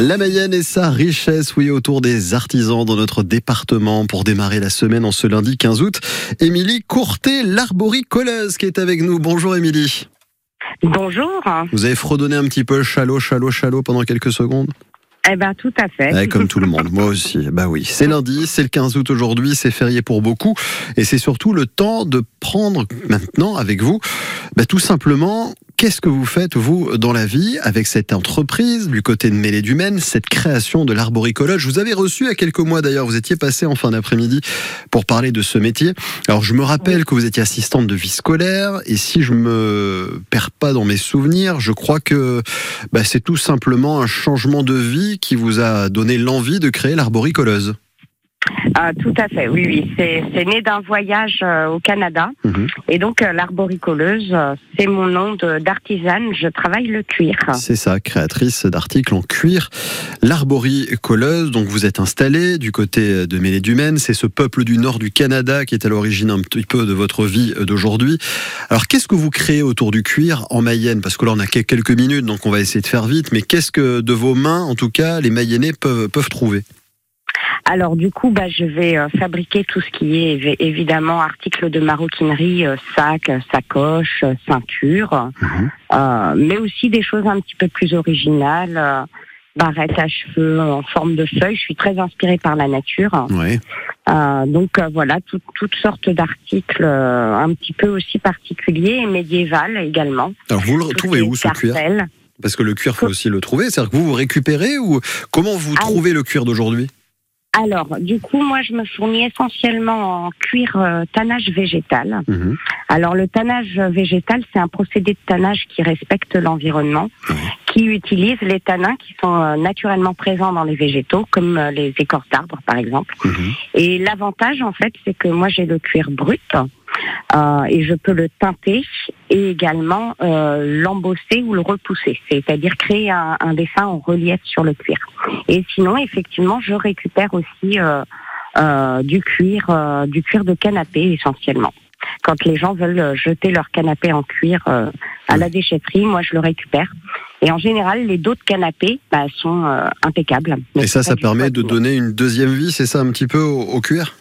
La Mayenne et sa richesse, oui, autour des artisans dans notre département pour démarrer la semaine en ce lundi 15 août. Émilie Courtet, l'arboricoleuse qui est avec nous. Bonjour Émilie. Bonjour. Vous avez fredonné un petit peu chalot, chalot, chalot pendant quelques secondes? Eh ben tout à fait. Ouais, comme tout le monde, moi aussi. Bah oui, c'est lundi, c'est le 15 août aujourd'hui, c'est férié pour beaucoup, et c'est surtout le temps de prendre maintenant avec vous, bah, tout simplement Qu'est-ce que vous faites, vous, dans la vie, avec cette entreprise, du côté de Mêlée du Maine, cette création de l'arboricolage Je vous avais reçu il y a quelques mois d'ailleurs, vous étiez passé en fin d'après-midi pour parler de ce métier. Alors je me rappelle que vous étiez assistante de vie scolaire, et si je me perds pas dans mes souvenirs, je crois que bah, c'est tout simplement un changement de vie qui vous a donné l'envie de créer l'arboricoleuse. Ah, tout à fait, oui, oui. C'est né d'un voyage euh, au Canada. Mhm. Et donc, euh, l'arboricoleuse, euh, c'est mon nom d'artisane. Je travaille le cuir. C'est ça, créatrice d'articles en cuir. L'arboricoleuse, donc vous êtes installée du côté de du C'est ce peuple du nord du Canada qui est à l'origine un petit peu de votre vie d'aujourd'hui. Alors, qu'est-ce que vous créez autour du cuir en Mayenne? Parce que là, on a quelques minutes, donc on va essayer de faire vite. Mais qu'est-ce que de vos mains, en tout cas, les Mayennais peuvent, peuvent trouver? Alors du coup, bah, je vais euh, fabriquer tout ce qui est évidemment articles de maroquinerie, euh, sacs, sacoches, euh, ceintures, mhm. mais aussi des choses un petit peu plus originales, barrettes à cheveux en forme de feuilles. Je suis très inspirée par la nature. donc voilà, toutes sortes d'articles un petit peu aussi particuliers et médiévales également. Alors vous le retrouvez où ce cuir Parce que le cuir, faut aussi le trouver. C'est-à-dire que vous vous récupérez ou comment vous trouvez le cuir d'aujourd'hui? Alors, du coup, moi, je me fournis essentiellement en cuir euh, tannage végétal. Mhm. Alors, le tannage végétal, c'est un procédé de tannage qui respecte l'environnement, qui utilise les tanins qui sont euh, naturellement présents dans les végétaux, comme euh, les écorces d'arbres, par exemple. Mhm. Et l'avantage, en fait, c'est que moi, j'ai le cuir brut. Euh, et je peux le teinter et également euh, l'embosser ou le repousser, c'est-à-dire créer un, dessin en relief sur le cuir. Et sinon, effectivement, je récupère aussi euh, du cuir, du cuir de canapé essentiellement. Quand les gens veulent jeter leur canapé en cuir à la déchetterie, moi je le récupère. Et en général, les dos de canapé bah, sont impeccables. Et ça, ça permet de donner une deuxième vie, c'est ça un petit peu au cuir?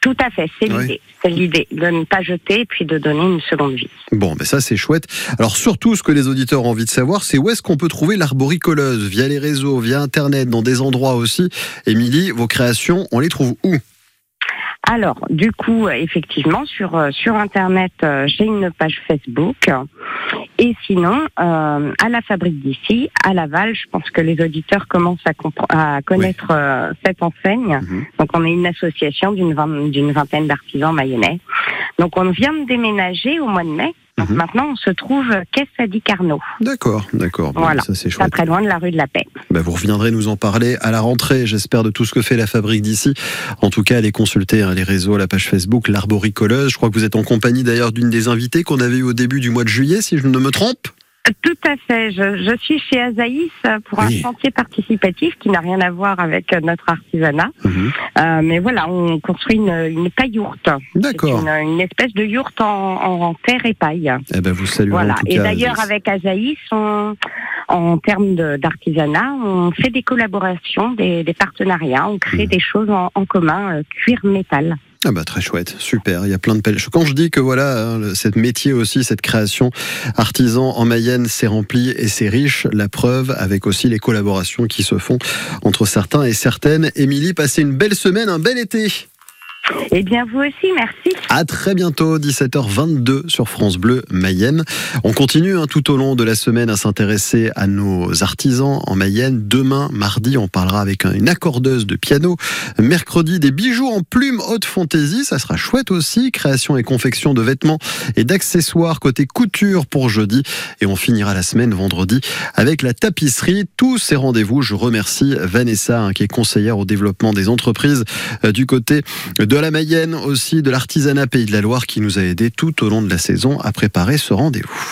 Tout à fait, c'est l'idée. C'est l'idée de ne pas jeter et puis de donner une seconde vie. Bon, ben ça c'est chouette. Alors surtout, ce que les auditeurs ont envie de savoir, c'est où est-ce qu'on peut trouver l'arboricoleuse? Via les réseaux, via Internet, dans des endroits aussi. Émilie, vos créations, on les trouve où? Alors, du coup, effectivement, sur euh, sur internet, euh, j'ai une page Facebook. Et sinon, euh, à la fabrique d'ici, à Laval, je pense que les auditeurs commencent à, connaître cette enseigne. Mhm. Donc, on est une association d'une vingtaine d'artisans mayennais. Donc, on vient de déménager au mois de mai. Mhm. maintenant, on se trouve Caisse à Carnot. D'accord, d'accord. voilà. Ça, c'est chouette. Pas très loin de la rue de la Paix. Bah, vous reviendrez nous en parler à la rentrée, j'espère, de tout ce que fait la fabrique d'ici. En tout cas, allez consulter hein, les réseaux, la page Facebook, l'arboricoleuse. Je crois que vous êtes en compagnie d'ailleurs d'une des invitées qu'on avait eu au début du mois de juillet, si je ne me trompe. Tout à fait. Je, suis chez Azaïs pour un chantier participatif qui n'a rien à voir avec notre artisanat. Mhm. Euh, mais voilà, on construit une, une paille yourte. D'accord. Une, espèce de yourte en, terre et paille. Eh ben, vous saluez Voilà. En tout et d'ailleurs, avec Azaïs, en termes d'artisanat, on fait des collaborations, des, partenariats, on crée mhm. des choses en, en commun, euh, cuir métal. Ah bah très chouette, super. Il y a plein de belles. Quand je dis que voilà, hein, cette métier aussi, cette création artisan en Mayenne, c'est rempli et c'est riche. La preuve avec aussi les collaborations qui se font entre certains et certaines. Émilie, passez une belle semaine, un bel été. Eh bien, vous aussi, merci. À très bientôt, 17h22 sur France Bleu Mayenne. On continue hein, tout au long de la semaine à s'intéresser à nos artisans en Mayenne. Demain, mardi, on parlera avec une accordeuse de piano. Mercredi, des bijoux en plumes haute fantaisie. Ça sera chouette aussi. Création et confection de vêtements et d'accessoires côté couture pour jeudi. Et on finira la semaine vendredi avec la tapisserie. Tous ces rendez-vous, je remercie Vanessa, hein, qui est conseillère au développement des entreprises euh, du côté de la Mayenne aussi, de l'artisanat Pays de la Loire qui nous a aidés tout au long de la saison à préparer ce rendez-vous.